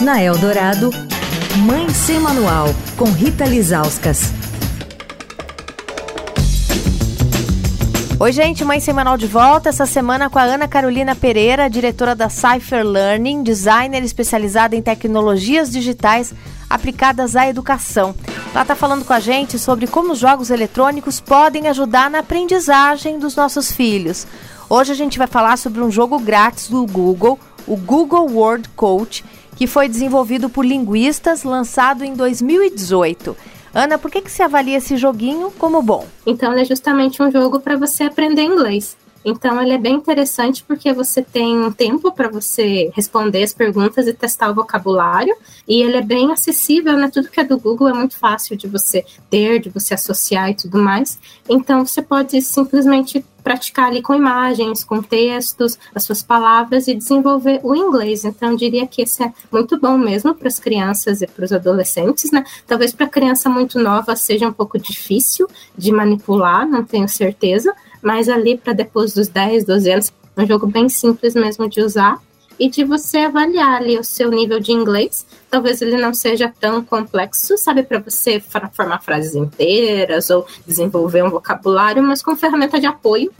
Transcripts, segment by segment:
Na Eldorado, Mãe Sem Manual, com Rita Lizauskas. Oi, gente, Mãe Sem Manual de volta. Essa semana com a Ana Carolina Pereira, diretora da Cypher Learning, designer especializada em tecnologias digitais aplicadas à educação. Ela está falando com a gente sobre como os jogos eletrônicos podem ajudar na aprendizagem dos nossos filhos. Hoje a gente vai falar sobre um jogo grátis do Google, o Google Word Coach, que foi desenvolvido por linguistas, lançado em 2018. Ana, por que, que você avalia esse joguinho como bom? Então, ele é justamente um jogo para você aprender inglês. Então, ele é bem interessante porque você tem um tempo para você responder as perguntas e testar o vocabulário. E ele é bem acessível, né? Tudo que é do Google é muito fácil de você ter, de você associar e tudo mais. Então, você pode simplesmente praticar ali com imagens, com textos, as suas palavras e desenvolver o inglês. Então, eu diria que esse é muito bom mesmo para as crianças e para os adolescentes, né? Talvez para criança muito nova seja um pouco difícil de manipular, não tenho certeza, mas ali para depois dos 10, 12 anos, é um jogo bem simples mesmo de usar e de você avaliar ali o seu nível de inglês. Talvez ele não seja tão complexo, sabe, para você formar frases inteiras ou desenvolver um vocabulário, mas com ferramenta de apoio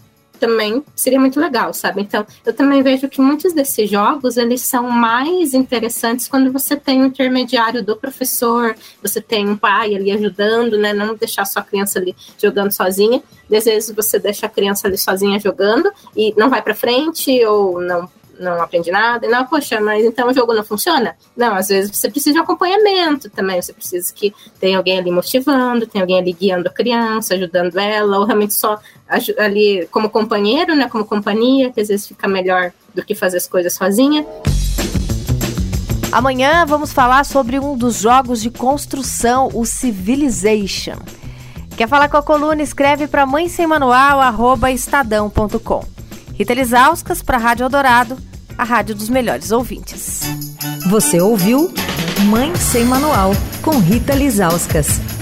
também seria muito legal, sabe? Então, eu também vejo que muitos desses jogos, eles são mais interessantes quando você tem um intermediário do professor, você tem um pai ali ajudando, né? Não deixar só a criança ali jogando sozinha. Às vezes você deixa a criança ali sozinha jogando e não vai para frente ou não não aprende nada. Não, poxa, mas então o jogo não funciona? Não, às vezes você precisa de acompanhamento também. Você precisa que tenha alguém ali motivando, tem alguém ali guiando a criança, ajudando ela, ou realmente só ali como companheiro, né? Como companhia, que às vezes fica melhor do que fazer as coisas sozinha. Amanhã vamos falar sobre um dos jogos de construção, o Civilization. Quer falar com a coluna? Escreve para mãe sem manual, estadão.com. Rita Lisauskas para a Rádio Eldorado, a rádio dos melhores ouvintes. Você ouviu Mãe Sem Manual, com Rita Lisauskas.